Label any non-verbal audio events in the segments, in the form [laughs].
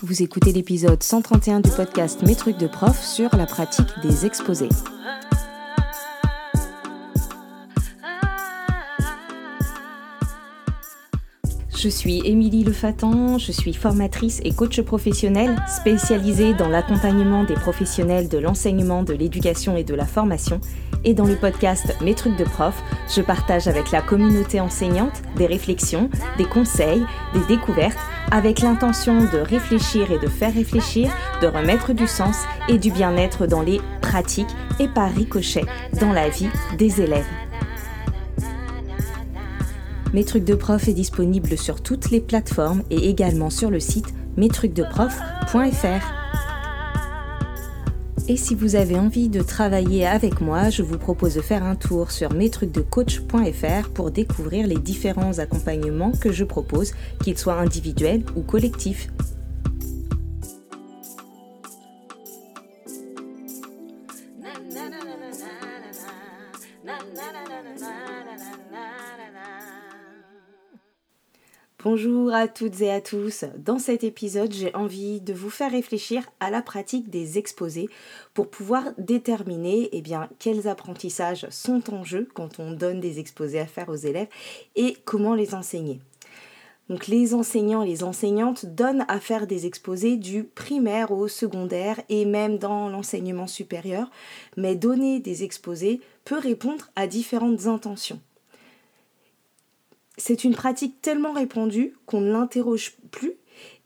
Vous écoutez l'épisode 131 du podcast Mes trucs de prof sur la pratique des exposés. Je suis Émilie Lefatan, je suis formatrice et coach professionnelle spécialisée dans l'accompagnement des professionnels de l'enseignement, de l'éducation et de la formation. Et dans le podcast Mes trucs de prof, je partage avec la communauté enseignante des réflexions, des conseils, des découvertes, avec l'intention de réfléchir et de faire réfléchir, de remettre du sens et du bien-être dans les pratiques et par ricochet dans la vie des élèves. Mes trucs de prof est disponible sur toutes les plateformes et également sur le site mestrucsdeprof.fr. Et si vous avez envie de travailler avec moi, je vous propose de faire un tour sur mestrucsdecoach.fr pour découvrir les différents accompagnements que je propose, qu'ils soient individuels ou collectifs. Bonjour à toutes et à tous. Dans cet épisode, j'ai envie de vous faire réfléchir à la pratique des exposés pour pouvoir déterminer eh bien, quels apprentissages sont en jeu quand on donne des exposés à faire aux élèves et comment les enseigner. Donc les enseignants et les enseignantes donnent à faire des exposés du primaire au secondaire et même dans l'enseignement supérieur, mais donner des exposés peut répondre à différentes intentions c'est une pratique tellement répandue qu'on ne l'interroge plus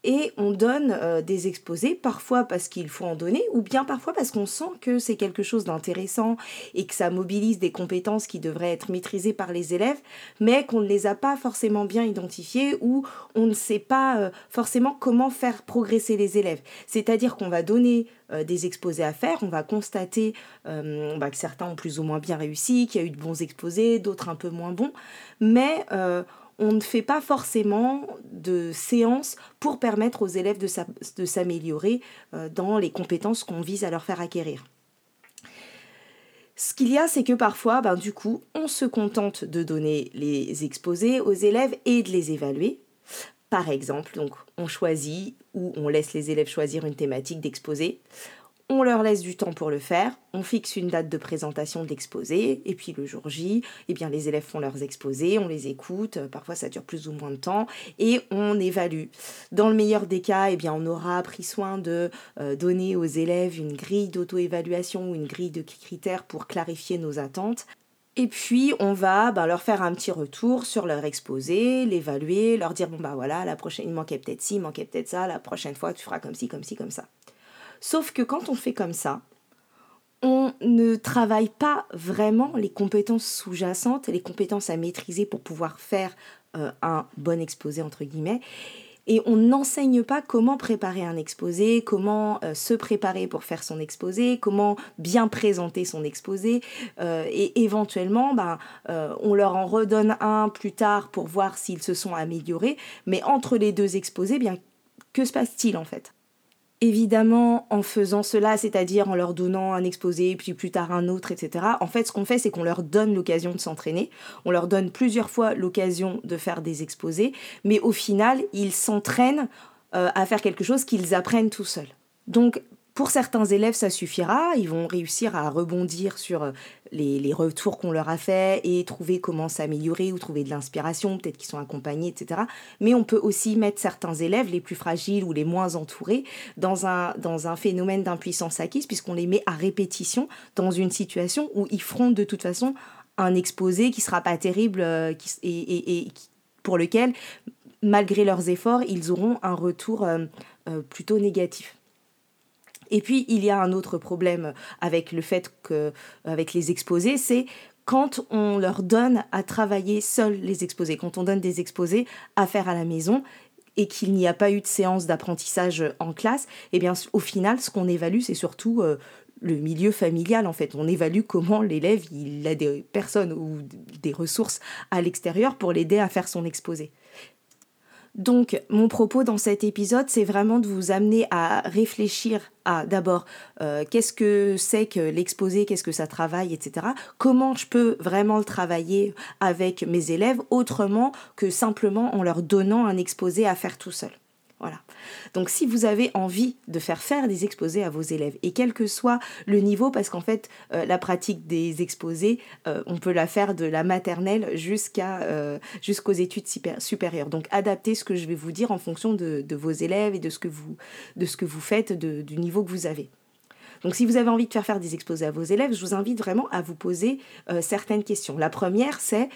et on donne euh, des exposés, parfois parce qu'il faut en donner, ou bien parfois parce qu'on sent que c'est quelque chose d'intéressant et que ça mobilise des compétences qui devraient être maîtrisées par les élèves, mais qu'on ne les a pas forcément bien identifiées ou on ne sait pas euh, forcément comment faire progresser les élèves. C'est-à-dire qu'on va donner euh, des exposés à faire, on va constater bah, que certains ont plus ou moins bien réussi, qu'il y a eu de bons exposés, d'autres un peu moins bons, mais on ne fait pas forcément de séances pour permettre aux élèves de s'améliorer euh, dans les compétences qu'on vise à leur faire acquérir. Ce qu'il y a, c'est que parfois, ben, du coup, on se contente de donner les exposés aux élèves et de les évaluer. Par exemple, donc, on choisit ou on laisse les élèves choisir une thématique d'exposé on leur laisse du temps pour le faire, on fixe une date de présentation de l'exposé, et puis le jour J, eh bien, les élèves font leurs exposés, on les écoute, parfois ça dure plus ou moins de temps, et on évalue. Dans le meilleur des cas, eh bien, on aura pris soin de euh, donner aux élèves une grille d'auto-évaluation ou une grille de critères pour clarifier nos attentes. Et puis, on va ben, leur faire un petit retour sur leur exposé, l'évaluer, leur dire, bon, bah voilà, la prochaine, il manquait peut-être ci, il manquait peut-être ça, la prochaine fois, tu feras comme ci, comme ci, comme ça. Sauf que quand on fait comme ça, on ne travaille pas vraiment les compétences sous-jacentes, les compétences à maîtriser pour pouvoir faire euh, un bon exposé, entre guillemets. Et on n'enseigne pas comment préparer un exposé, comment euh, se préparer pour faire son exposé, comment bien présenter son exposé. Euh, et éventuellement, ben, on leur en redonne un plus tard pour voir s'ils se sont améliorés. Mais entre les deux exposés, bien, que se passe-t-il en fait? Évidemment, en faisant cela, c'est-à-dire en leur donnant un exposé, puis plus tard un autre, etc., en fait, ce qu'on fait, c'est qu'on leur donne l'occasion de s'entraîner, on leur donne plusieurs fois l'occasion de faire des exposés, mais au final, ils s'entraînent euh, à faire quelque chose qu'ils apprennent tout seuls. Donc, pour certains élèves, ça suffira, ils vont réussir à rebondir sur euh, les, retours qu'on leur a faits et trouver comment s'améliorer ou trouver de l'inspiration, peut-être qu'ils sont accompagnés, etc. Mais on peut aussi mettre certains élèves, les plus fragiles ou les moins entourés, dans un, dans un phénomène d'impuissance acquise, puisqu'on les met à répétition dans une situation où ils feront de toute façon un exposé qui sera pas terrible euh, et, pour lequel, malgré leurs efforts, ils auront un retour euh, plutôt négatif. Et puis, il y a un autre problème avec le fait que, avec les exposés, c'est quand on leur donne à travailler seuls les exposés, quand on donne des exposés à faire à la maison et qu'il n'y a pas eu de séance d'apprentissage en classe, eh bien, au final, ce qu'on évalue, c'est surtout euh, le milieu familial en fait. On évalue comment l'élève il a des personnes ou des ressources à l'extérieur pour l'aider à faire son exposé. Donc, mon propos dans cet épisode, c'est vraiment de vous amener à réfléchir à d'abord euh, qu'est-ce que c'est que l'exposé, qu'est-ce que ça travaille, etc. Comment je peux vraiment le travailler avec mes élèves autrement que simplement en leur donnant un exposé à faire tout seul. Voilà. Donc si vous avez envie de faire faire des exposés à vos élèves, et quel que soit le niveau, parce qu'en fait, euh, la pratique des exposés, euh, on peut la faire de la maternelle jusqu'à euh, jusqu'aux études supérieures. Donc adaptez ce que je vais vous dire en fonction de, vos élèves et de ce que vous, de ce que vous faites, du niveau que vous avez. Donc si vous avez envie de faire faire des exposés à vos élèves, je vous invite vraiment à vous poser certaines questions. La première, c'est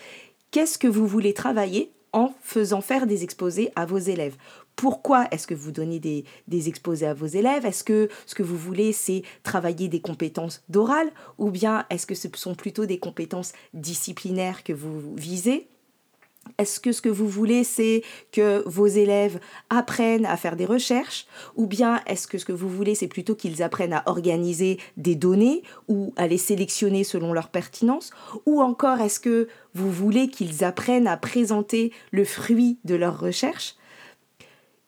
qu'est-ce que vous voulez travailler en faisant faire des exposés à vos élèves? Pourquoi est-ce que vous donnez des, exposés à vos élèves? Est-ce que ce que vous voulez, c'est travailler des compétences d'oral? Ou bien est-ce que ce sont plutôt des compétences disciplinaires que vous visez? Est-ce que ce que vous voulez, c'est que vos élèves apprennent à faire des recherches? Ou bien est-ce que ce que vous voulez, c'est plutôt qu'ils apprennent à organiser des données ou à les sélectionner selon leur pertinence? Ou encore est-ce que vous voulez qu'ils apprennent à présenter le fruit de leur recherche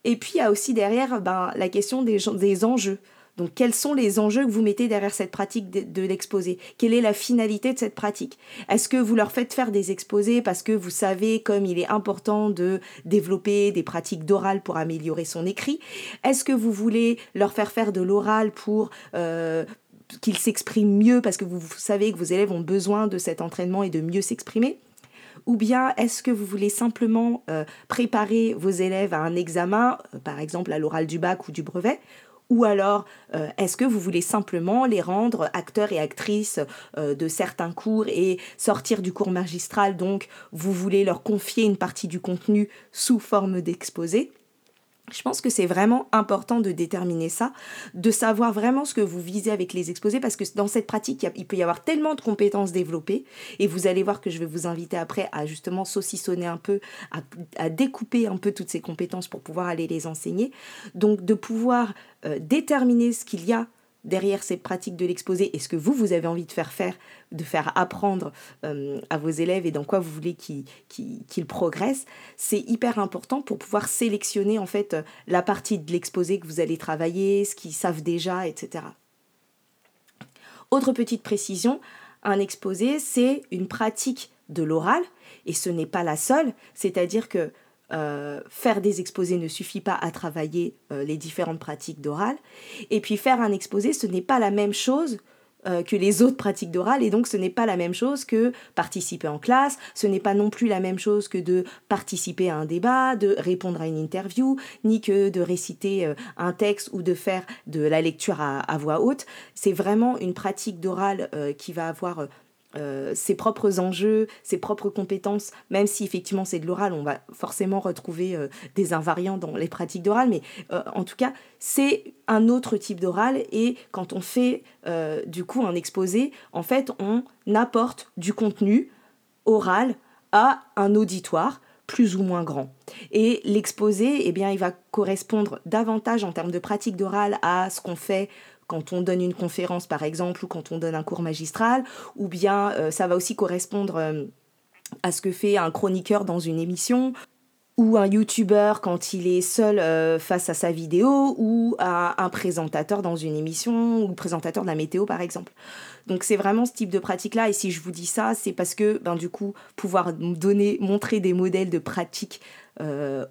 et puis, il y a aussi derrière ben, la question des, des enjeux. Donc, quels sont les enjeux que vous mettez derrière cette pratique de, l'exposé? Quelle est la finalité de cette pratique? Est-ce que vous leur faites faire des exposés parce que vous savez comme il est important de développer des pratiques d'oral pour améliorer son écrit? Est-ce que vous voulez leur faire faire de l'oral pour euh, qu'ils s'expriment mieux parce que vous savez que vos élèves ont besoin de cet entraînement et de mieux s'exprimer? Ou bien est-ce que vous voulez simplement euh, préparer vos élèves à un examen, euh, par exemple à l'oral du bac ou du brevet? Ou alors, euh, est-ce que vous voulez simplement les rendre acteurs et actrices de certains cours et sortir du cours magistral, donc vous voulez leur confier une partie du contenu sous forme d'exposé je pense que c'est vraiment important de déterminer ça, de savoir vraiment ce que vous visez avec les exposés, parce que dans cette pratique, il peut y avoir tellement de compétences développées, et vous allez voir que je vais vous inviter après à justement saucissonner un peu, à, découper un peu toutes ces compétences pour pouvoir aller les enseigner. Donc de pouvoir euh, déterminer ce qu'il y a derrière ces pratiques de l'exposé et ce que vous, vous avez envie de faire faire, de faire apprendre euh, à vos élèves et dans quoi vous voulez qu'ils progressent, c'est hyper important pour pouvoir sélectionner en fait la partie de l'exposé que vous allez travailler, ce qu'ils savent déjà, etc. Autre petite précision, un exposé, c'est une pratique de l'oral et ce n'est pas la seule, c'est-à-dire que euh, faire des exposés ne suffit pas à travailler euh, les différentes pratiques d'oral. Et puis faire un exposé, ce n'est pas la même chose euh, que les autres pratiques d'oral et donc ce n'est pas la même chose que participer en classe, ce n'est pas non plus la même chose que de participer à un débat, de répondre à une interview, ni que de réciter un texte ou de faire de la lecture à, à voix haute. C'est vraiment une pratique d'oral qui va avoir euh, ses propres enjeux, ses propres compétences, même si effectivement c'est de l'oral, on va forcément retrouver euh, des invariants dans les pratiques d'oral, mais euh, en tout cas c'est un autre type d'oral et quand on fait du coup un exposé, en fait on apporte du contenu oral à un auditoire plus ou moins grand. Et l'exposé, eh bien, il va correspondre davantage en termes de pratique d'oral à ce qu'on fait quand on donne une conférence par exemple ou quand on donne un cours magistral, ou bien euh, ça va aussi correspondre euh, à ce que fait un chroniqueur dans une émission, ou un youtubeur quand il est seul euh, face à sa vidéo, ou à un présentateur dans une émission, ou présentateur de la météo par exemple. Donc c'est vraiment ce type de pratique-là, et si je vous dis ça, c'est parce que ben, du coup, pouvoir donner, montrer des modèles de pratique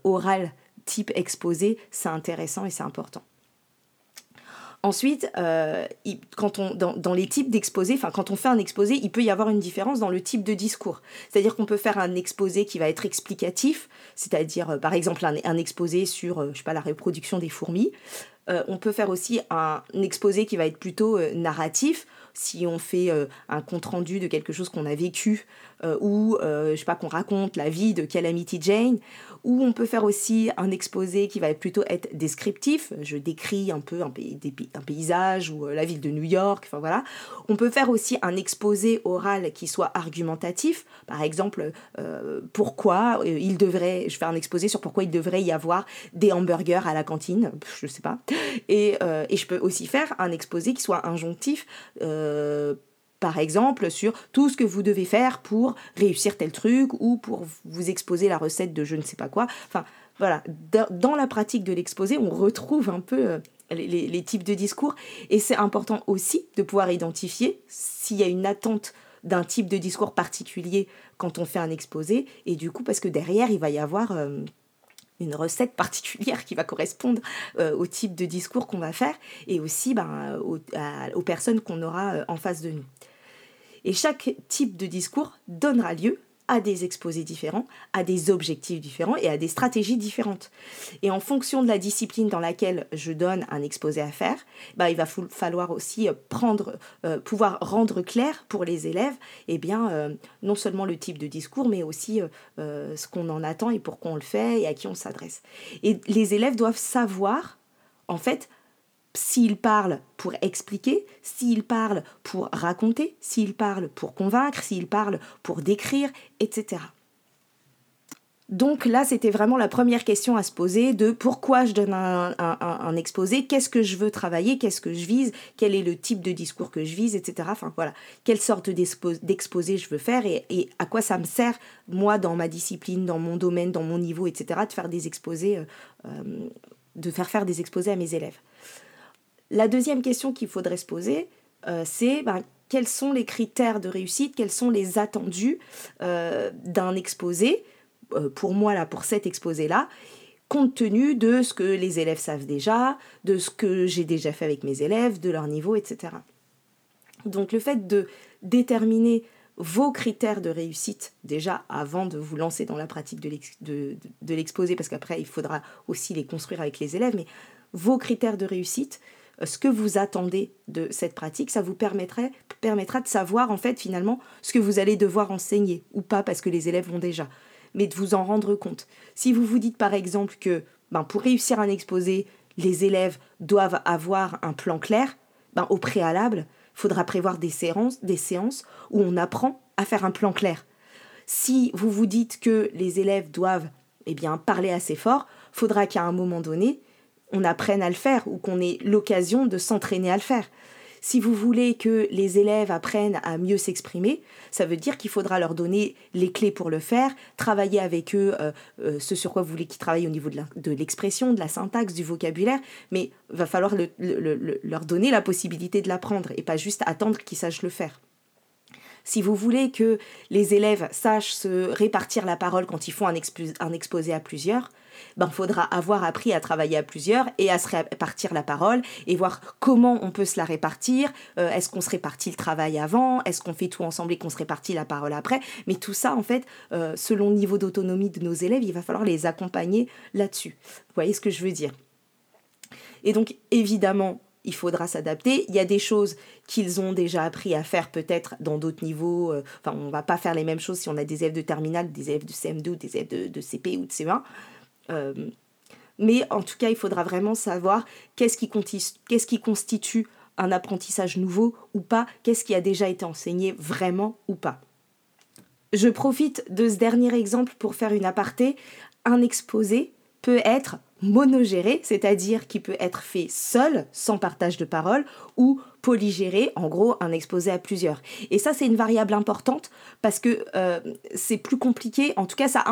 orale type exposé, c'est intéressant et c'est important. Ensuite, euh, quand on, dans, les types d'exposés, enfin quand on fait un exposé, il peut y avoir une différence dans le type de discours. C'est-à-dire qu'on peut faire un exposé qui va être explicatif, c'est-à-dire euh, par exemple un, exposé sur, euh, sais pas, la reproduction des fourmis. on peut faire aussi un, exposé qui va être plutôt narratif, si on fait un compte rendu de quelque chose qu'on a vécu ou je sais pas qu'on raconte la vie de Calamity Jane ou on peut faire aussi un exposé qui va plutôt être descriptif. Je décris un peu un, paysage ou euh, la ville de New York. Enfin voilà. On peut faire aussi un exposé oral qui soit argumentatif. Par exemple, euh, pourquoi euh, il devrait. Je fais un exposé sur pourquoi il devrait y avoir des hamburgers à la cantine. Je sais pas. Et, et je peux aussi faire un exposé qui soit injonctif par exemple, sur tout ce que vous devez faire pour réussir tel truc ou pour vous exposer la recette de je ne sais pas quoi. Enfin, voilà, dans la pratique de l'exposé, on retrouve un peu euh, les, types de discours et c'est important aussi de pouvoir identifier s'il y a une attente d'un type de discours particulier quand on fait un exposé et du coup parce que derrière il va y avoir euh, une recette particulière qui va correspondre euh, au type de discours qu'on va faire et aussi ben, aux, personnes qu'on aura euh, en face de nous. Et chaque type de discours donnera lieu à des exposés différents, à des objectifs différents et à des stratégies différentes. Et en fonction de la discipline dans laquelle je donne un exposé à faire, bah, il va falloir aussi euh, prendre, euh, pouvoir rendre clair pour les élèves eh bien, euh, non seulement le type de discours, mais aussi ce qu'on en attend et pourquoi on le fait et à qui on s'adresse. Et les élèves doivent savoir, en fait, s'il parle pour expliquer, s'il parle pour raconter, s'il parle pour convaincre, s'il parle pour décrire, etc. Donc là, c'était vraiment la première question à se poser de pourquoi je donne un, exposé, qu'est-ce que je veux travailler, qu'est-ce que je vise, quel est le type de discours que je vise, etc. Enfin voilà, quelle sorte d'exposé je veux faire et, à quoi ça me sert, moi, dans ma discipline, dans mon domaine, dans mon niveau, etc., de faire des exposés, euh, euh, de faire faire des exposés à mes élèves. La deuxième question qu'il faudrait se poser, euh, c'est ben, quels sont les critères de réussite, quels sont les attendus euh, d'un exposé, euh, pour moi, là, pour cet exposé-là, compte tenu de ce que les élèves savent déjà, de ce que j'ai déjà fait avec mes élèves, de leur niveau, etc. Donc le fait de déterminer vos critères de réussite déjà avant de vous lancer dans la pratique de l'exposé, parce qu'après il faudra aussi les construire avec les élèves, mais vos critères de réussite, ce que vous attendez de cette pratique, ça vous permettrait, permettra de savoir en fait finalement ce que vous allez devoir enseigner ou pas parce que les élèves vont déjà, mais de vous en rendre compte. Si vous vous dites par exemple que ben, pour réussir un exposé, les élèves doivent avoir un plan clair, ben, au préalable, faudra prévoir des séances, des séances où on apprend à faire un plan clair. Si vous vous dites que les élèves doivent eh bien, parler assez fort, faudra qu'à un moment donné, on apprenne à le faire ou qu'on ait l'occasion de s'entraîner à le faire. Si vous voulez que les élèves apprennent à mieux s'exprimer, ça veut dire qu'il faudra leur donner les clés pour le faire, travailler avec eux euh, euh, ce sur quoi vous voulez qu'ils travaillent au niveau de l'expression, de, la syntaxe, du vocabulaire, mais va falloir leur donner la possibilité de l'apprendre et pas juste attendre qu'ils sachent le faire. Si vous voulez que les élèves sachent se répartir la parole quand ils font un, un exposé à plusieurs, ben faudra avoir appris à travailler à plusieurs et à se répartir la parole et voir comment on peut se la répartir. Euh, est-ce qu'on se répartit le travail avant? Est-ce qu'on fait tout ensemble et qu'on se répartit la parole après? Mais tout ça, en fait, euh, selon le niveau d'autonomie de nos élèves, il va falloir les accompagner là-dessus. Vous voyez ce que je veux dire? Et donc, évidemment, il faudra s'adapter. Il y a des choses qu'ils ont déjà appris à faire peut-être dans d'autres niveaux. Euh, enfin, on va pas faire les mêmes choses si on a des élèves de terminale, des élèves de CM2 ou des élèves de, de CP ou de CE1. Euh, mais en tout cas, il faudra vraiment savoir qu'est-ce qui, constitue un apprentissage nouveau ou pas, qu'est-ce qui a déjà été enseigné vraiment ou pas. Je profite de ce dernier exemple pour faire une aparté. Un exposé peut être monogéré, c'est-à-dire qui peut être fait seul, sans partage de parole, ou polygéré, en gros un exposé à plusieurs. Et ça c'est une variable importante parce que euh, c'est plus compliqué, en tout cas ça,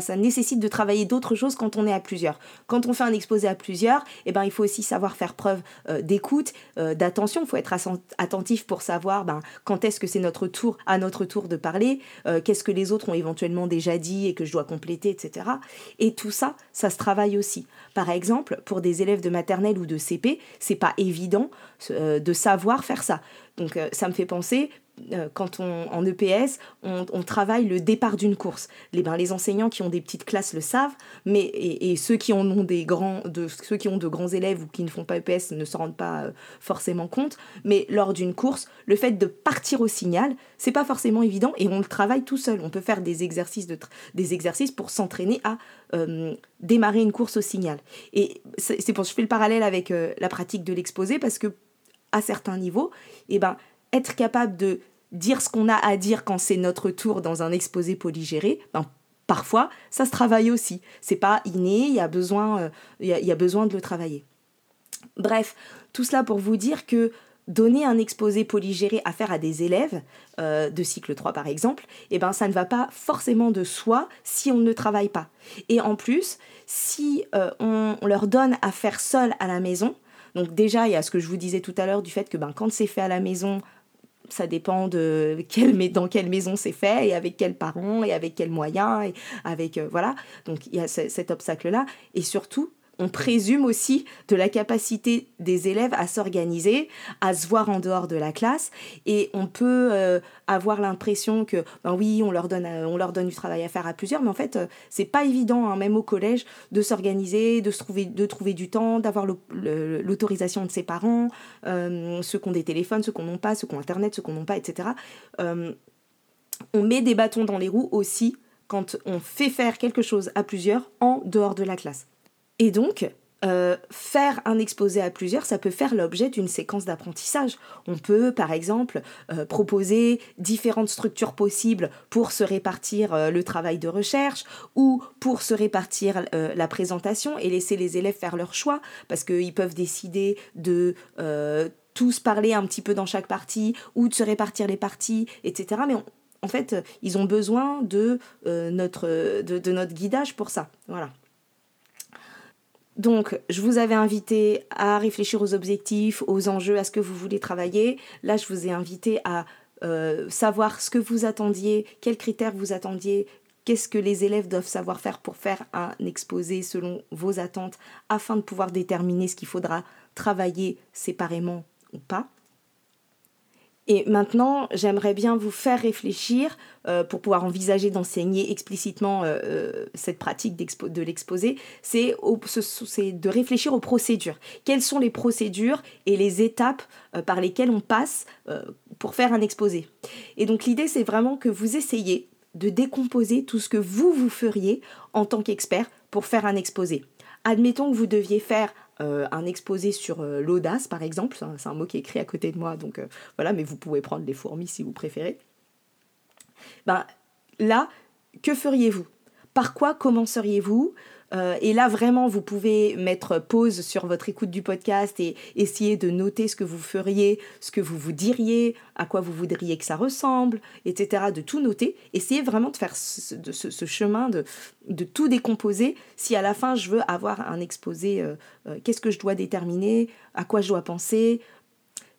ça, nécessite de travailler d'autres choses quand on est à plusieurs. Quand on fait un exposé à plusieurs, eh ben, il faut aussi savoir faire preuve euh, d'écoute, euh, d'attention, il faut être attentif pour savoir ben, quand est-ce que c'est notre tour, à notre tour de parler, qu'est-ce que les autres ont éventuellement déjà dit et que je dois compléter, etc. Et tout ça, ça se travaille aussi. Par exemple, pour des élèves de maternelle ou de CP, c'est pas évident de savoir faire ça. Donc ça me fait penser, euh, quand on, en EPS, on, travaille le départ d'une course. Les, ben, les enseignants qui ont des petites classes le savent, mais, et, ceux, qui ont des grands, de, ceux qui ont de grands élèves ou qui ne font pas EPS ne s'en rendent pas euh, forcément compte. Mais lors d'une course, le fait de partir au signal, c'est pas forcément évident et on le travaille tout seul. On peut faire des exercices, de des exercices pour s'entraîner à euh, démarrer une course au signal. Et c'est pour je fais le parallèle avec la pratique de l'exposé parce que à certains niveaux, et eh ben, être capable de dire ce qu'on a à dire quand c'est notre tour dans un exposé polygéré, ben, parfois, ça se travaille aussi. C'est pas inné, il y, a besoin, euh, y, a, besoin de le travailler. Bref, tout cela pour vous dire que donner un exposé polygéré à faire à des élèves euh, de cycle 3 par exemple, eh ben, ça ne va pas forcément de soi si on ne travaille pas. Et en plus, si euh, on, leur donne à faire seul à la maison, donc déjà il y a ce que je vous disais tout à l'heure du fait que ben, quand c'est fait à la maison, ça dépend de [laughs] dans quelle maison c'est fait et avec quels parents et avec quels moyens et avec euh, voilà. Donc il y a cet obstacle-là et surtout on présume aussi de la capacité des élèves à s'organiser, à se voir en dehors de la classe, et on peut euh, avoir l'impression que, ben oui, on leur, donne, euh, on leur donne du travail à faire à plusieurs, mais en fait, c'est pas évident, hein, même au collège, de s'organiser, de, trouver, de trouver du temps, d'avoir l'autorisation de ses parents, ceux qui ont des téléphones, ceux qui n'ont pas, ceux qui ont Internet, ceux qui n'ont pas, etc. on met des bâtons dans les roues aussi quand on fait faire quelque chose à plusieurs en dehors de la classe. Et donc, euh, faire un exposé à plusieurs, ça peut faire l'objet d'une séquence d'apprentissage. On peut, par exemple, euh, proposer différentes structures possibles pour se répartir euh, le travail de recherche ou pour se répartir la présentation et laisser les élèves faire leur choix, parce qu'ils peuvent décider de tous parler un petit peu dans chaque partie ou de se répartir les parties, etc. Mais en fait, ils ont besoin de, notre, de, notre guidage pour ça. Voilà. Donc, je vous avais invité à réfléchir aux objectifs, aux enjeux, à ce que vous voulez travailler. Là, je vous ai invité à euh, savoir ce que vous attendiez, quels critères vous attendiez, qu'est-ce que les élèves doivent savoir faire pour faire un exposé selon vos attentes, afin de pouvoir déterminer ce qu'il faudra travailler séparément ou pas. Et maintenant, j'aimerais bien vous faire réfléchir euh, pour pouvoir envisager d'enseigner explicitement euh, euh, cette pratique de l'exposé, c'est de réfléchir aux procédures. Quelles sont les procédures et les étapes par lesquelles on passe pour faire un exposé Et donc l'idée, c'est vraiment que vous essayez de décomposer tout ce que vous, vous feriez en tant qu'expert pour faire un exposé. Admettons que vous deviez faire euh, un exposé sur euh, l'audace, par exemple. C'est un, mot qui est écrit à côté de moi, donc euh, voilà, mais vous pouvez prendre les fourmis si vous préférez. Ben, là, que feriez-vous? Par quoi commenceriez-vous? Euh, et là, vraiment, vous pouvez mettre pause sur votre écoute du podcast et essayer de noter ce que vous feriez, ce que vous vous diriez, à quoi vous voudriez que ça ressemble, etc. De tout noter. Essayez vraiment de faire ce, chemin, de, de, tout décomposer. Si à la fin, je veux avoir un exposé, euh, euh, qu'est-ce que je dois déterminer, à quoi je dois penser,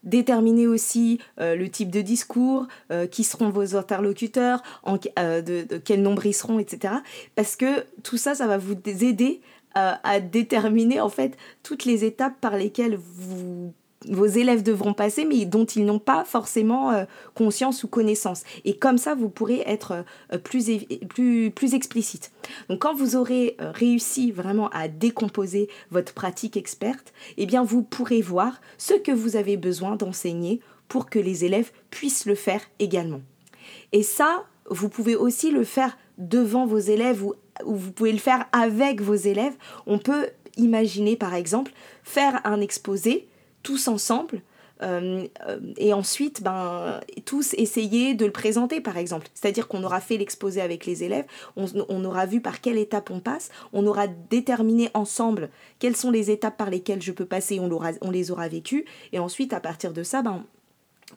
déterminer aussi euh, le type de discours, euh, qui seront vos interlocuteurs, euh, de, de, quel nombre ils seront, etc. Parce que tout ça, ça va vous aider à déterminer en fait toutes les étapes par lesquelles vous vos élèves devront passer, mais dont ils n'ont pas forcément euh, conscience ou connaissance. Et comme ça, vous pourrez être euh, plus, plus, plus explicite. Donc quand vous aurez euh, réussi vraiment à décomposer votre pratique experte, eh bien vous pourrez voir ce que vous avez besoin d'enseigner pour que les élèves puissent le faire également. Et ça, vous pouvez aussi le faire devant vos élèves ou, ou vous pouvez le faire avec vos élèves. On peut imaginer par exemple faire un exposé tous ensemble. Euh, euh, et ensuite, ben, tous essayer de le présenter, par exemple. C'est-à-dire qu'on aura fait l'exposé avec les élèves, on, aura vu par quelle étape on passe, on aura déterminé ensemble quelles sont les étapes par lesquelles je peux passer, on, les aura vécues, et ensuite, à partir de ça, ben,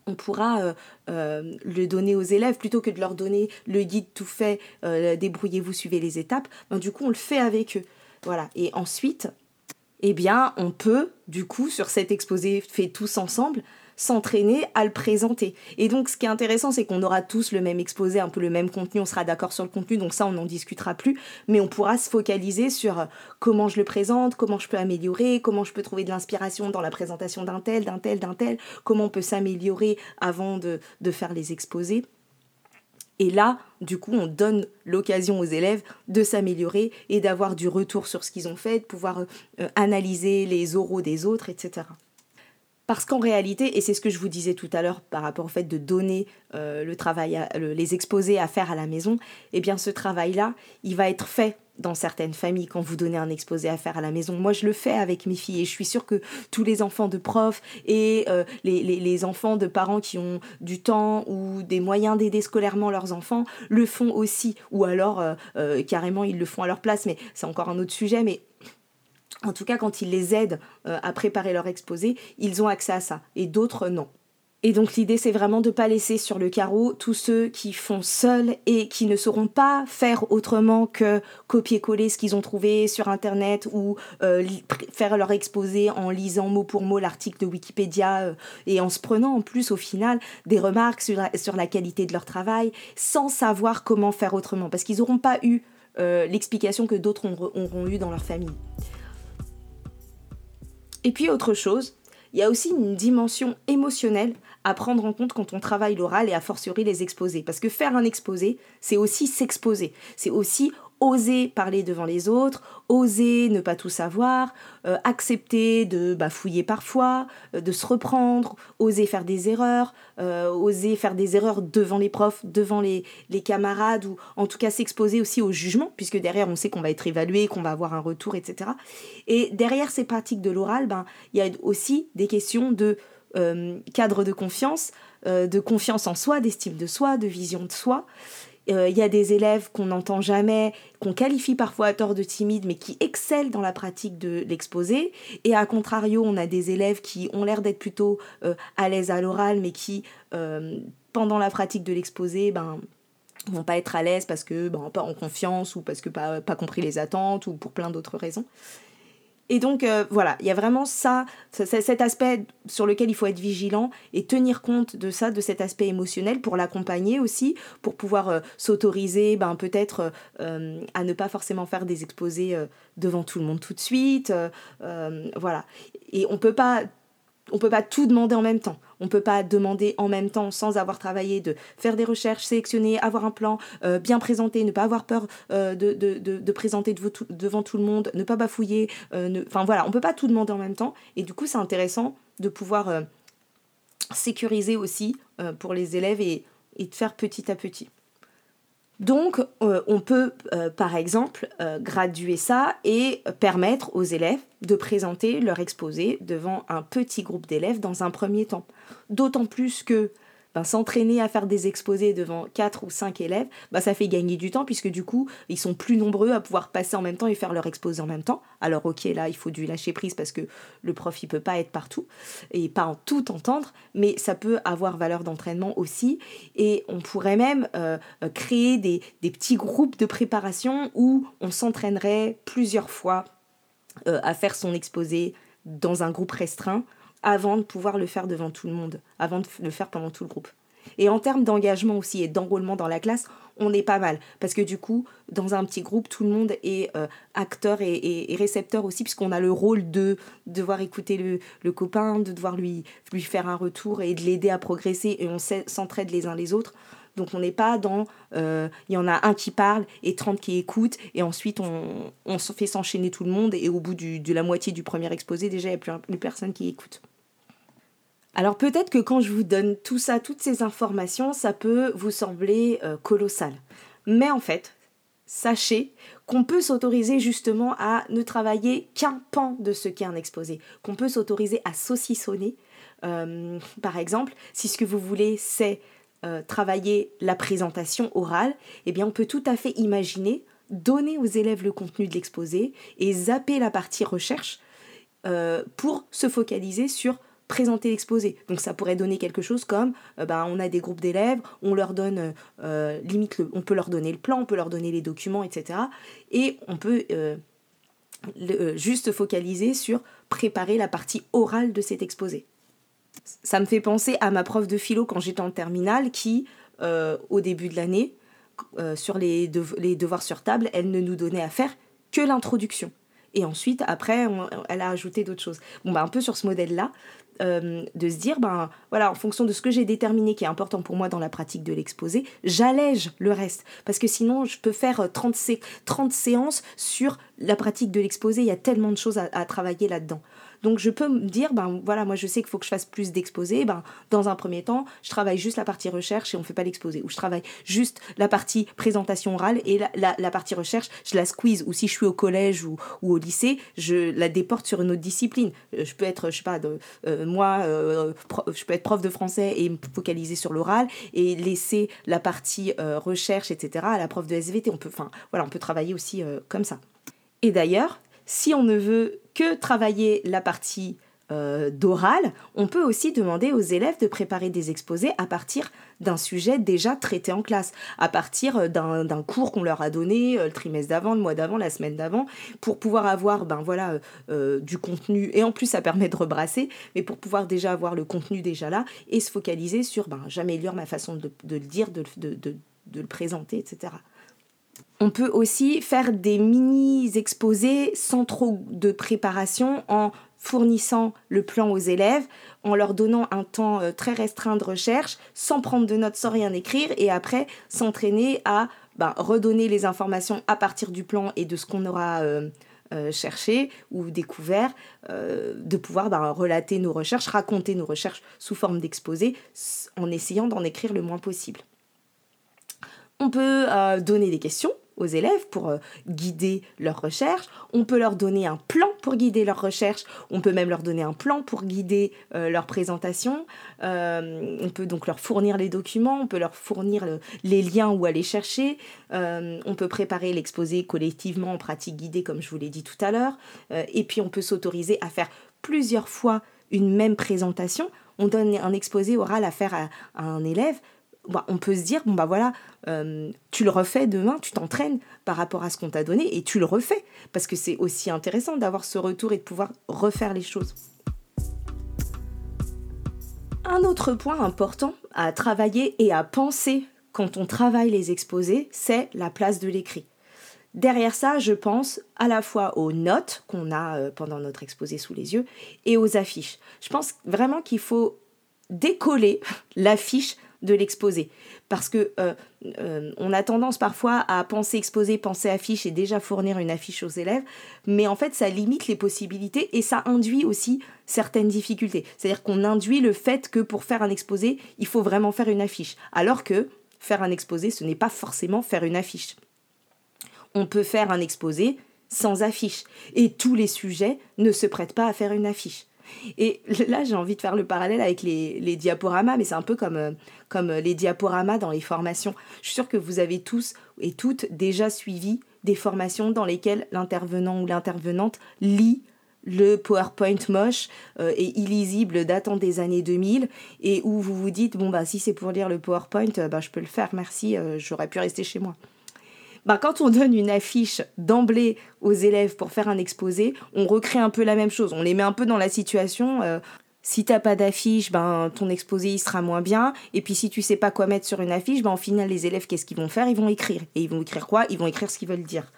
on pourra euh, le donner aux élèves plutôt que de leur donner le guide tout fait, débrouillez-vous, suivez les étapes. Ben, du coup, on le fait avec eux. Voilà. Et ensuite, eh bien, on peut, du coup, sur cet exposé fait tous ensemble, s'entraîner à le présenter. Et donc, ce qui est intéressant, c'est qu'on aura tous le même exposé, un peu le même contenu, on sera d'accord sur le contenu, donc ça, on n'en discutera plus, mais on pourra se focaliser sur euh, comment je le présente, comment je peux améliorer, comment je peux trouver de l'inspiration dans la présentation d'un tel, d'un tel, d'un tel, comment on peut s'améliorer avant de, de faire les exposés. Et là, du coup, on donne l'occasion aux élèves de s'améliorer et d'avoir du retour sur ce qu'ils ont fait, de pouvoir euh, analyser les oraux des autres, etc. Parce qu'en réalité, et c'est ce que je vous disais tout à l'heure par rapport au fait de donner euh, le travail, les exposés à faire à la maison, eh bien ce travail-là, il va être fait dans certaines familles quand vous donnez un exposé à faire à la maison. Moi, je le fais avec mes filles et je suis sûre que tous les enfants de profs et euh, les, enfants de parents qui ont du temps ou des moyens d'aider scolairement leurs enfants le font aussi. Ou alors, euh, carrément, ils le font à leur place, mais c'est encore un autre sujet. Mais en tout cas, quand ils les aident euh, à préparer leur exposé, ils ont accès à ça, et d'autres non. Et donc l'idée c'est vraiment de ne pas laisser sur le carreau tous ceux qui font seuls et qui ne sauront pas faire autrement que copier-coller ce qu'ils ont trouvé sur internet ou euh, faire leur exposé en lisant mot pour mot l'article de Wikipédia euh, et en se prenant en plus au final des remarques sur la, qualité de leur travail sans savoir comment faire autrement parce qu'ils n'auront pas eu euh, l'explication que d'autres auront eu dans leur famille. Et puis autre chose, il y a aussi une dimension émotionnelle à prendre en compte quand on travaille l'oral et à fortiori les exposés. Parce que faire un exposé, c'est aussi s'exposer. C'est aussi oser parler devant les autres, oser ne pas tout savoir, euh, accepter de bafouiller parfois, euh, de se reprendre, oser faire des erreurs, euh, oser faire des erreurs devant les profs, devant les, les camarades, ou en tout cas s'exposer aussi au jugement, puisque derrière on sait qu'on va être évalué, qu'on va avoir un retour, etc. Et derrière ces pratiques de l'oral, ben, il y a aussi des questions de euh, cadre de confiance, euh, de confiance en soi, d'estime de soi, de vision de soi. Euh, il y a des élèves qu'on n'entend jamais, qu'on qualifie parfois à tort de timides, mais qui excellent dans la pratique de l'exposé. Et à contrario, on a des élèves qui ont l'air d'être plutôt à l'aise à l'oral, mais qui, pendant la pratique de l'exposé, ben, vont pas être à l'aise parce que ben, pas en confiance ou parce que pas, pas compris les attentes ou pour plein d'autres raisons. Et donc euh, voilà, il y a vraiment ça, cet aspect sur lequel il faut être vigilant et tenir compte de ça, de cet aspect émotionnel pour l'accompagner aussi, pour pouvoir euh, s'autoriser ben, peut-être euh, à ne pas forcément faire des exposés devant tout le monde tout de suite. voilà. Et on peut pas on peut pas tout demander en même temps. On peut pas demander en même temps sans avoir travaillé de faire des recherches, sélectionner, avoir un plan, euh, bien présenter, ne pas avoir peur euh, de, présenter devant tout le monde, ne pas bafouiller. Euh, enfin voilà, on peut pas tout demander en même temps. Et du coup, c'est intéressant de pouvoir sécuriser aussi pour les élèves et de faire petit à petit. Donc, euh, on peut, euh, par exemple, euh, graduer ça et permettre aux élèves de présenter leur exposé devant un petit groupe d'élèves dans un premier temps. D'autant plus que ben, s'entraîner à faire des exposés devant 4 ou 5 élèves, ben, ça fait gagner du temps puisque du coup, ils sont plus nombreux à pouvoir passer en même temps et faire leur exposé en même temps. Alors ok, là, il faut du lâcher prise parce que le prof, il peut pas être partout et pas en tout entendre, mais ça peut avoir valeur d'entraînement aussi. Et on pourrait même euh, créer des, petits groupes de préparation où on s'entraînerait plusieurs fois euh, à faire son exposé dans un groupe restreint avant de pouvoir le faire devant tout le monde, avant de le faire pendant tout le groupe. Et en termes d'engagement aussi et d'enrôlement dans la classe, on est pas mal. Parce que du coup, dans un petit groupe, tout le monde est euh, acteur et, récepteur aussi, puisqu'on a le rôle de devoir écouter le, copain, de devoir lui, lui faire un retour et de l'aider à progresser, et on s'entraide les uns les autres. Donc on n'est pas dans, euh, il y en a un qui parle et 30 qui écoutent, et ensuite on, on fait s'enchaîner tout le monde, et au bout de la moitié du premier exposé, déjà, il n'y a plus, plus personne qui écoute. Alors peut-être que quand je vous donne tout ça, toutes ces informations, ça peut vous sembler euh, colossal. Mais en fait, sachez qu'on peut s'autoriser justement à ne travailler qu'un pan de ce qu'est un exposé, qu'on peut s'autoriser à saucissonner. Euh, par exemple, si ce que vous voulez c'est euh, travailler la présentation orale, eh bien on peut tout à fait imaginer donner aux élèves le contenu de l'exposé et zapper la partie recherche pour se focaliser sur présenter l'exposé. Donc ça pourrait donner quelque chose comme, euh, bah, on a des groupes d'élèves, on leur donne, euh, limite, on peut leur donner le plan, on peut leur donner les documents, etc. Et on peut euh, juste focaliser sur préparer la partie orale de cet exposé. Ça me fait penser à ma prof de philo quand j'étais en terminale qui, au début de l'année, sur les, les devoirs sur table, elle ne nous donnait à faire que l'introduction. Et ensuite, après, elle a ajouté d'autres choses. Bon, bah, un peu sur ce modèle-là, euh, de se dire, ben voilà, en fonction de ce que j'ai déterminé qui est important pour moi dans la pratique de l'exposé, j'allège le reste. Parce que sinon, je peux faire 30, 30 séances sur la pratique de l'exposé. Il y a tellement de choses à travailler là-dedans. Donc je peux me dire, ben voilà, moi je sais qu'il faut que je fasse plus d'exposés. Ben, dans un premier temps, je travaille juste la partie recherche et on ne fait pas l'exposé. Ou je travaille juste la partie présentation orale et la, la, partie recherche, je la squeeze. Ou si je suis au collège ou, ou, au lycée, je la déporte sur une autre discipline. Euh, je peux être, je sais pas, de, euh, moi, euh, je peux être prof de français et me focaliser sur l'oral et laisser la partie recherche, etc. à la prof de SVT. On peut, enfin, voilà, on peut travailler aussi comme ça. Et d'ailleurs, si on ne veut que travailler la partie euh, d'oral, on peut aussi demander aux élèves de préparer des exposés à partir d'un sujet déjà traité en classe, à partir euh, d'un cours qu'on leur a donné euh, le trimestre d'avant, le mois d'avant, la semaine d'avant, pour pouvoir avoir ben voilà du contenu et en plus ça permet de rebrasser, mais pour pouvoir déjà avoir le contenu déjà là et se focaliser sur ben j'améliore ma façon de, le dire, de le présenter, etc. On peut aussi faire des mini exposés sans trop de préparation en fournissant le plan aux élèves, en leur donnant un temps euh, très restreint de recherche, sans prendre de notes, sans rien écrire, et après s'entraîner à ben, redonner les informations à partir du plan et de ce qu'on aura euh, euh, cherché ou découvert, de pouvoir ben, relater nos recherches, raconter nos recherches sous forme d'exposé, en essayant d'en écrire le moins possible. On peut donner des questions aux élèves pour euh, guider leurs recherches. On peut leur donner un plan pour guider leurs recherches. On peut même leur donner un plan pour guider euh, leur présentation. Euh, on peut donc leur fournir les documents, on peut leur fournir les liens où aller chercher. on peut préparer l'exposé collectivement en pratique guidée, comme je vous l'ai dit tout à l'heure. et puis on peut s'autoriser à faire plusieurs fois une même présentation. On donne un exposé oral à faire à un élève bah, on peut se dire, bon bah voilà, euh, tu le refais demain, tu t'entraînes par rapport à ce qu'on t'a donné et tu le refais. Parce que c'est aussi intéressant d'avoir ce retour et de pouvoir refaire les choses. Un autre point important à travailler et à penser quand on travaille les exposés, c'est la place de l'écrit. Derrière ça, je pense à la fois aux notes qu'on a euh, pendant notre exposé sous les yeux et aux affiches. Je pense vraiment qu'il faut décoller [laughs] l'affiche de l'exposer. Parce que euh, euh, on a tendance parfois à penser exposer, penser affiche et déjà fournir une affiche aux élèves, mais en fait ça limite les possibilités et ça induit aussi certaines difficultés. C'est-à-dire qu'on induit le fait que pour faire un exposé, il faut vraiment faire une affiche. Alors que faire un exposé, ce n'est pas forcément faire une affiche. On peut faire un exposé sans affiche. Et tous les sujets ne se prêtent pas à faire une affiche. Et [laughs] là, j'ai envie de faire le parallèle avec les, diaporamas, mais c'est un peu comme, euh, comme les diaporamas dans les formations. Je suis sûre que vous avez tous et toutes déjà suivi des formations dans lesquelles l'intervenant ou l'intervenante lit le PowerPoint moche euh, et illisible datant des années 2000 et où vous vous dites bon bah si c'est pour lire le PowerPoint euh, bah je peux le faire merci j'aurais pu rester chez moi. Bah, quand on donne une affiche d'emblée aux élèves pour faire un exposé, on recrée un peu la même chose. On les met un peu dans la situation. Euh, si t'as pas d'affiche, ben ton exposé il sera moins bien. Et puis si tu sais pas quoi mettre sur une affiche, ben au final les élèves qu'est-ce qu'ils vont faire? Ils vont écrire. Et ils vont écrire quoi? Ils vont écrire ce qu'ils veulent dire.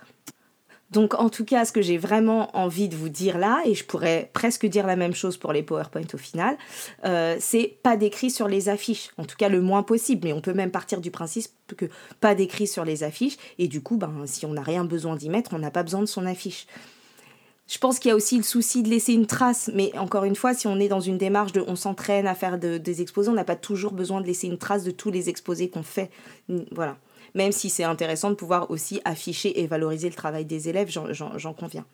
Donc en tout cas, ce que j'ai vraiment envie de vous dire là, et je pourrais presque dire la même chose pour les PowerPoint au final, euh, c'est pas d'écrit sur les affiches, en tout cas le moins possible, mais on peut même partir du principe que pas d'écrit sur les affiches, et du coup, ben, si on n'a rien besoin d'y mettre, on n'a pas besoin de son affiche. Je pense qu'il y a aussi le souci de laisser une trace, mais encore une fois, si on est dans une démarche de on s'entraîne à faire des exposés, on n'a pas toujours besoin de laisser une trace de tous les exposés qu'on fait. Voilà même si c'est intéressant de pouvoir aussi afficher et valoriser le travail des élèves, j'en conviens.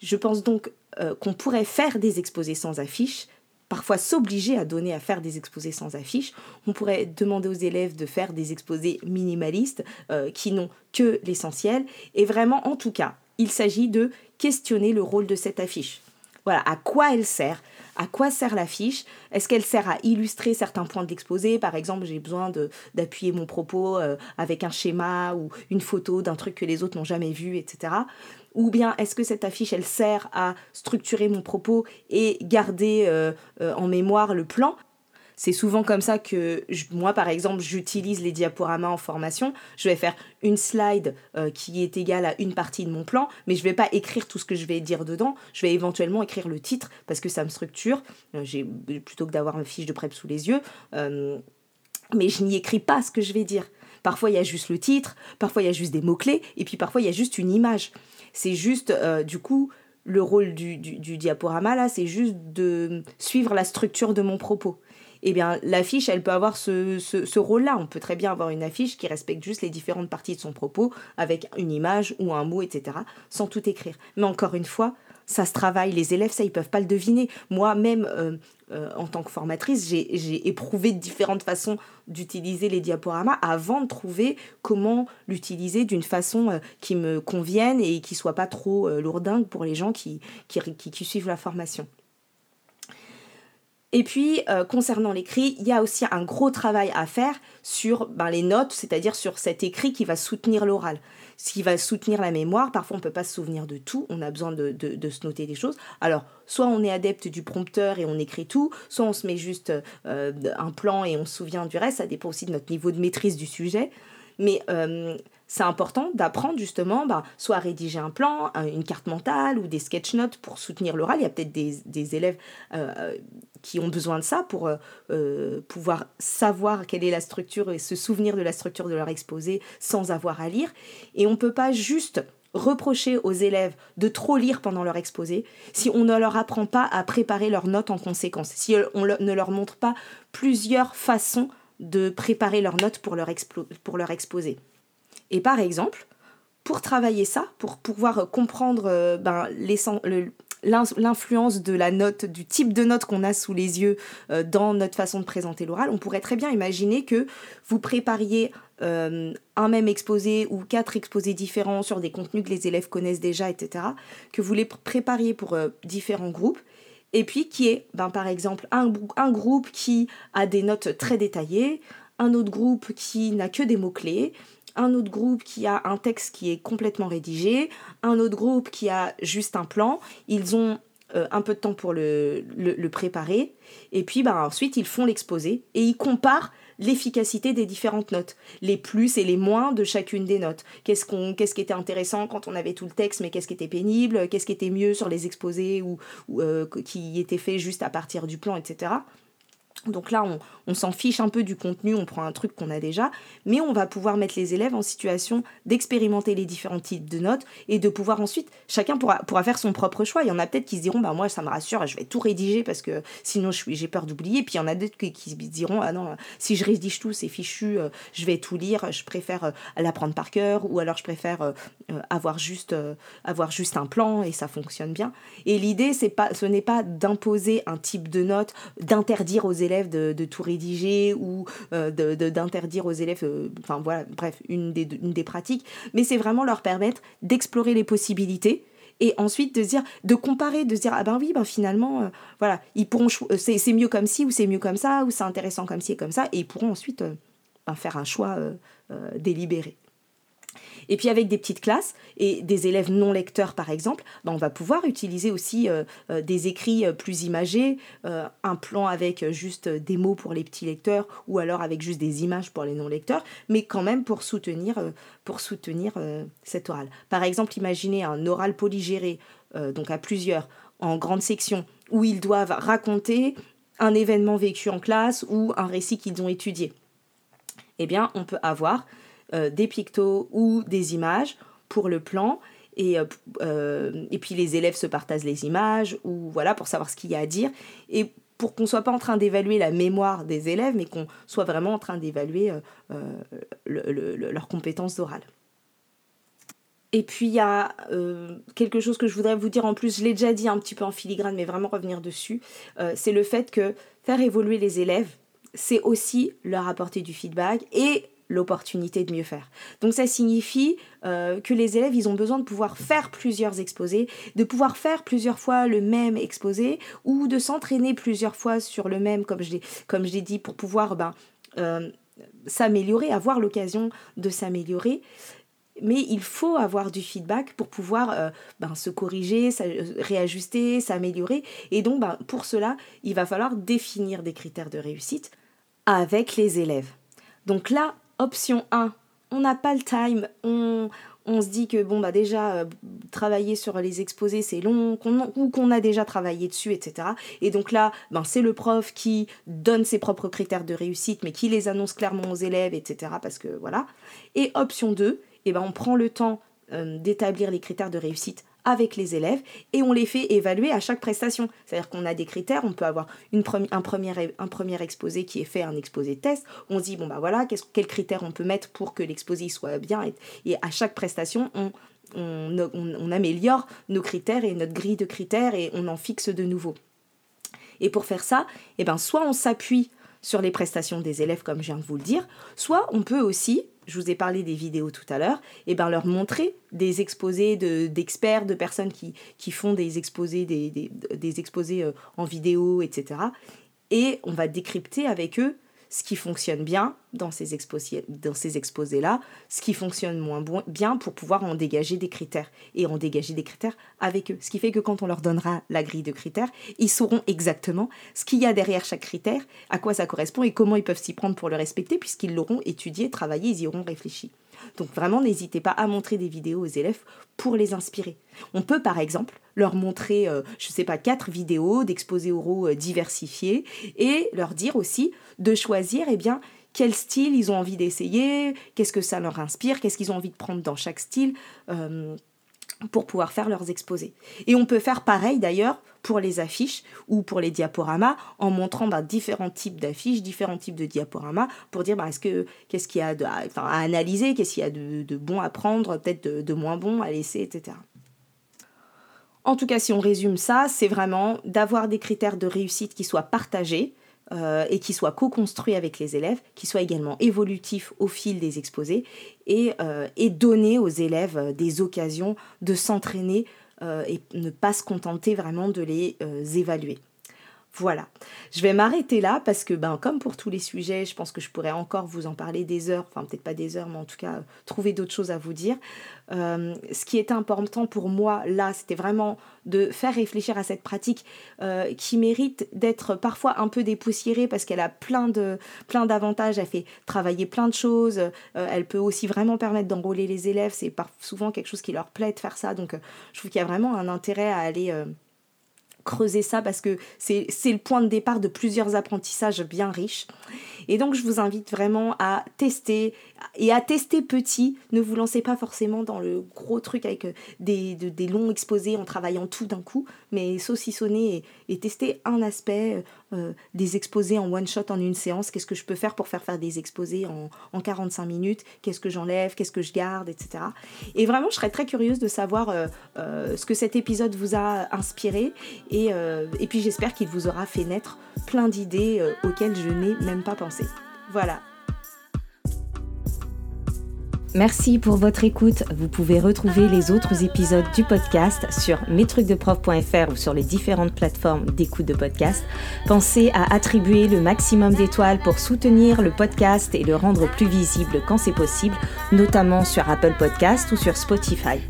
Je pense donc euh, qu'on pourrait faire des exposés sans affiche, parfois s'obliger à donner à faire des exposés sans affiche. On pourrait demander aux élèves de faire des exposés minimalistes euh, qui n'ont que l'essentiel. Et vraiment, en tout cas, il s'agit de questionner le rôle de cette affiche. Voilà, à quoi elle sert à quoi sert l'affiche? Est-ce qu'elle sert à illustrer certains points de l'exposé? Par exemple, j'ai besoin d'appuyer mon propos euh, avec un schéma ou une photo d'un truc que les autres n'ont jamais vu, etc. Ou bien est-ce que cette affiche, elle sert à structurer mon propos et garder euh, euh, en mémoire le plan? C'est souvent comme ça que moi, par exemple, j'utilise les diaporamas en formation. Je vais faire une slide euh, qui est égale à une partie de mon plan, mais je ne vais pas écrire tout ce que je vais dire dedans. Je vais éventuellement écrire le titre parce que ça me structure. Euh, j'ai plutôt que d'avoir une fiche de prep sous les yeux. Euh, mais je n'y écris pas ce que je vais dire. Parfois, il y a juste le titre, parfois, il y a juste des mots-clés, et puis parfois, il y a juste une image. C'est juste, du coup, le rôle du, du diaporama, là, c'est juste de suivre la structure de mon propos eh l'affiche, elle peut avoir ce, rôle-là. On peut très bien avoir une affiche qui respecte juste les différentes parties de son propos avec une image ou un mot, etc., sans tout écrire. Mais encore une fois, ça se travaille. Les élèves, ça, ils peuvent pas le deviner. Moi-même, euh, euh, en tant que formatrice, j'ai éprouvé différentes façons d'utiliser les diaporamas avant de trouver comment l'utiliser d'une façon euh, qui me convienne et qui soit pas trop lourdingue pour les gens qui, qui suivent la formation. Et puis, euh, concernant l'écrit, il y a aussi un gros travail à faire sur ben, les notes, c'est-à-dire sur cet écrit qui va soutenir l'oral, ce qui va soutenir la mémoire. Parfois, on ne peut pas se souvenir de tout, on a besoin de, se noter des choses. Alors, soit on est adepte du prompteur et on écrit tout, soit on se met juste euh, un plan et on se souvient du reste, ça dépend aussi de notre niveau de maîtrise du sujet. Mais euh, c'est important d'apprendre justement, bah, soit à rédiger un plan, une carte mentale ou des sketch notes pour soutenir l'oral. Il y a peut-être des, des, élèves euh, qui ont besoin de ça pour euh, pouvoir savoir quelle est la structure et se souvenir de la structure de leur exposé sans avoir à lire. Et on ne peut pas juste reprocher aux élèves de trop lire pendant leur exposé si on ne leur apprend pas à préparer leurs notes en conséquence, si on ne leur montre pas plusieurs façons de préparer leurs notes pour leur, pour leur exposé. Et par exemple, pour travailler ça, pour pouvoir comprendre euh, ben, l'influence de la note, du type de note qu'on a sous les yeux euh, dans notre façon de présenter l'oral, on pourrait très bien imaginer que vous prépariez euh, un même exposé ou quatre exposés différents sur des contenus que les élèves connaissent déjà, etc., que vous les prépariez pour différents groupes et puis qui est, ben, par exemple, un, un groupe qui a des notes très détaillées, un autre groupe qui n'a que des mots-clés, un autre groupe qui a un texte qui est complètement rédigé, un autre groupe qui a juste un plan. Ils ont euh, un peu de temps pour le, le, préparer, et puis ben, ensuite ils font l'exposé et ils comparent l'efficacité des différentes notes, les plus et les moins de chacune des notes. Qu'est-ce, qu'est-ce qui était intéressant quand on avait tout le texte, mais qu'est-ce qui était pénible, qu'est-ce qui était mieux sur les exposés ou, euh, qui était fait juste à partir du plan, etc. Donc là, on, s'en fiche un peu du contenu, on prend un truc qu'on a déjà, mais on va pouvoir mettre les élèves en situation d'expérimenter les différents types de notes et de pouvoir ensuite, chacun pourra, pourra faire son propre choix. Il y en a peut-être qui se diront, bah moi ça me rassure, je vais tout rédiger parce que sinon j'ai peur d'oublier. Puis il y en a d'autres qui, se diront, ah non, si je rédige tout, c'est fichu, euh, je vais tout lire, je préfère euh, l'apprendre par cœur ou alors je préfère euh, avoir, juste, avoir juste un plan et ça fonctionne bien. Et l'idée, ce n'est pas d'imposer un type de note, d'interdire aux élèves de, tout rédiger ou euh, d'interdire aux élèves, euh, enfin voilà, bref, une des, des pratiques, mais c'est vraiment leur permettre d'explorer les possibilités et ensuite de dire de comparer de dire ah ben oui ben finalement euh, voilà ils pourront c'est mieux comme ci ou c'est mieux comme ça ou c'est intéressant comme ci et comme ça et ils pourront ensuite ben, faire un choix délibéré et puis avec des petites classes et des élèves non lecteurs par exemple, ben, on va pouvoir utiliser aussi euh, euh, des écrits euh, plus imagés, un plan avec juste des mots pour les petits lecteurs ou alors avec juste des images pour les non lecteurs, mais quand même pour soutenir, pour soutenir cet oral. Par exemple, imaginez un oral polygéré, donc à plusieurs, en grande section, où ils doivent raconter un événement vécu en classe ou un récit qu'ils ont étudié. Eh bien, on peut avoir euh, des pictos ou des images pour le plan. Et, euh, euh, et puis les élèves se partagent les images, ou voilà, pour savoir ce qu'il y a à dire. Et pour qu'on soit pas en train d'évaluer la mémoire des élèves, mais qu'on soit vraiment en train d'évaluer leurs compétences orales. Et puis il y a quelque chose que je voudrais vous dire en plus, je l'ai déjà dit un petit peu en filigrane, mais vraiment revenir dessus, c'est le fait que faire évoluer les élèves, c'est aussi leur apporter du feedback et l'opportunité de mieux faire. Donc ça signifie euh, que les élèves, ils ont besoin de pouvoir faire plusieurs exposés, de pouvoir faire plusieurs fois le même exposé ou de s'entraîner plusieurs fois sur le même, comme je l'ai, dit, pour pouvoir ben, euh, s'améliorer, avoir l'occasion de s'améliorer. Mais il faut avoir du feedback pour pouvoir euh, ben, se corriger, réajuster, s'améliorer. Et donc, ben, pour cela, il va falloir définir des critères de réussite avec les élèves. Donc là, Option 1, on n'a pas le time, on, se dit que bon bah déjà euh, travailler sur les exposés c'est long ou qu'on a déjà travaillé dessus etc et donc là ben c'est le prof qui donne ses propres critères de réussite mais qui les annonce clairement aux élèves etc parce que voilà. Et option 2 et eh ben on prend le temps euh, d'établir les critères de réussite avec les élèves et on les fait évaluer à chaque prestation. C'est-à-dire qu'on a des critères, on peut avoir un, premier, exposé qui est fait, un exposé test. On se dit, bon, bah voilà, quels critères on peut mettre pour que l'exposé soit bien. Et, à chaque prestation, on, on, améliore nos critères et notre grille de critères et on en fixe de nouveaux. Et pour faire ça, eh ben, soit on s'appuie sur les prestations des élèves, comme je viens de vous le dire, soit on peut aussi je vous ai parlé des vidéos tout à l'heure, et ben leur montrer des exposés d'experts, de, personnes qui, font des exposés, des, des, exposés euh, en vidéo, etc. et on va décrypter avec eux ce qui fonctionne bien dans ces, exposés-là, ce qui fonctionne moins bien pour pouvoir en dégager des critères et en dégager des critères avec eux. Ce qui fait que quand on leur donnera la grille de critères, ils sauront exactement ce qu'il y a derrière chaque critère, à quoi ça correspond et comment ils peuvent s'y prendre pour le respecter puisqu'ils l'auront étudié, travaillé, ils y auront réfléchi. Donc vraiment, n'hésitez pas à montrer des vidéos aux élèves pour les inspirer. On peut par exemple leur montrer, euh, je ne sais pas, quatre vidéos d'exposés oraux euh, diversifiés et leur dire aussi de choisir, eh bien, quel style ils ont envie d'essayer, qu'est-ce que ça leur inspire, qu'est-ce qu'ils ont envie de prendre dans chaque style. Euh, pour pouvoir faire leurs exposés. Et on peut faire pareil d'ailleurs pour les affiches ou pour les diaporamas en montrant bah, différents types d'affiches, différents types de diaporamas pour dire bah, que qu'est-ce qu'il y a de, à, analyser, qu'est-ce qu'il y a de, bon à prendre, peut-être de, de moins bon à laisser, etc. En tout cas, si on résume ça, c'est vraiment d'avoir des critères de réussite qui soient partagés, euh, et qui soit co-construit avec les élèves, qui soit également évolutif au fil des exposés et, euh, donner aux élèves euh, des occasions de s'entraîner et ne pas se contenter vraiment de les évaluer. Voilà. Je vais m'arrêter là parce que, ben, comme pour tous les sujets, je pense que je pourrais encore vous en parler des heures, enfin peut-être pas des heures, mais en tout cas trouver d'autres choses à vous dire. Euh, ce qui est important pour moi là, c'était vraiment de faire réfléchir à cette pratique euh, qui mérite d'être parfois un peu dépoussiérée parce qu'elle a plein de plein d'avantages. Elle fait travailler plein de choses. Euh, elle peut aussi vraiment permettre d'enrôler les élèves. C'est souvent quelque chose qui leur plaît de faire ça. Donc, je trouve qu'il y a vraiment un intérêt à aller creuser ça parce que c'est le point de départ de plusieurs apprentissages bien riches. Et donc je vous invite vraiment à tester et à tester petit. Ne vous lancez pas forcément dans le gros truc avec euh, des, des longs exposés en travaillant tout d'un coup, mais saucissonner et, tester un aspect, euh, des exposés en one shot en une séance. Qu'est-ce que je peux faire pour faire faire des exposés en, en 45 minutes? Qu'est-ce que j'enlève? Qu'est-ce que je garde? Etc. Et vraiment, je serais très curieuse de savoir euh, ce que cet épisode vous a inspiré. Et puis j'espère qu'il vous aura fait naître plein d'idées auxquelles je n'ai même pas pensé. Voilà, Merci pour votre écoute. Vous pouvez retrouver les autres épisodes du podcast sur mestrucsdeprof.fr ou sur les différentes plateformes d'écoute de podcast. Pensez à attribuer le maximum d'étoiles pour soutenir le podcast et le rendre plus visible quand c'est possible, notamment sur Apple Podcast ou sur Spotify.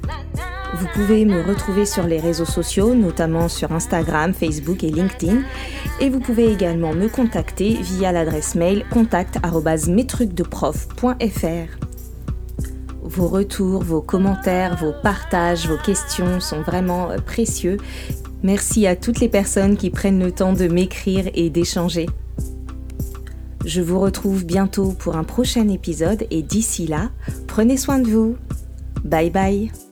Vous pouvez me retrouver sur les réseaux sociaux, notamment sur Instagram, Facebook et LinkedIn. Et vous pouvez également me contacter via l'adresse mail contact.mestrucsdeprof.fr. Vos retours, vos commentaires, vos partages, vos questions sont vraiment euh, précieux. Merci à toutes les personnes qui prennent le temps de m'écrire et d'échanger. Je vous retrouve bientôt pour un prochain épisode et d'ici là, prenez soin de vous. Bye bye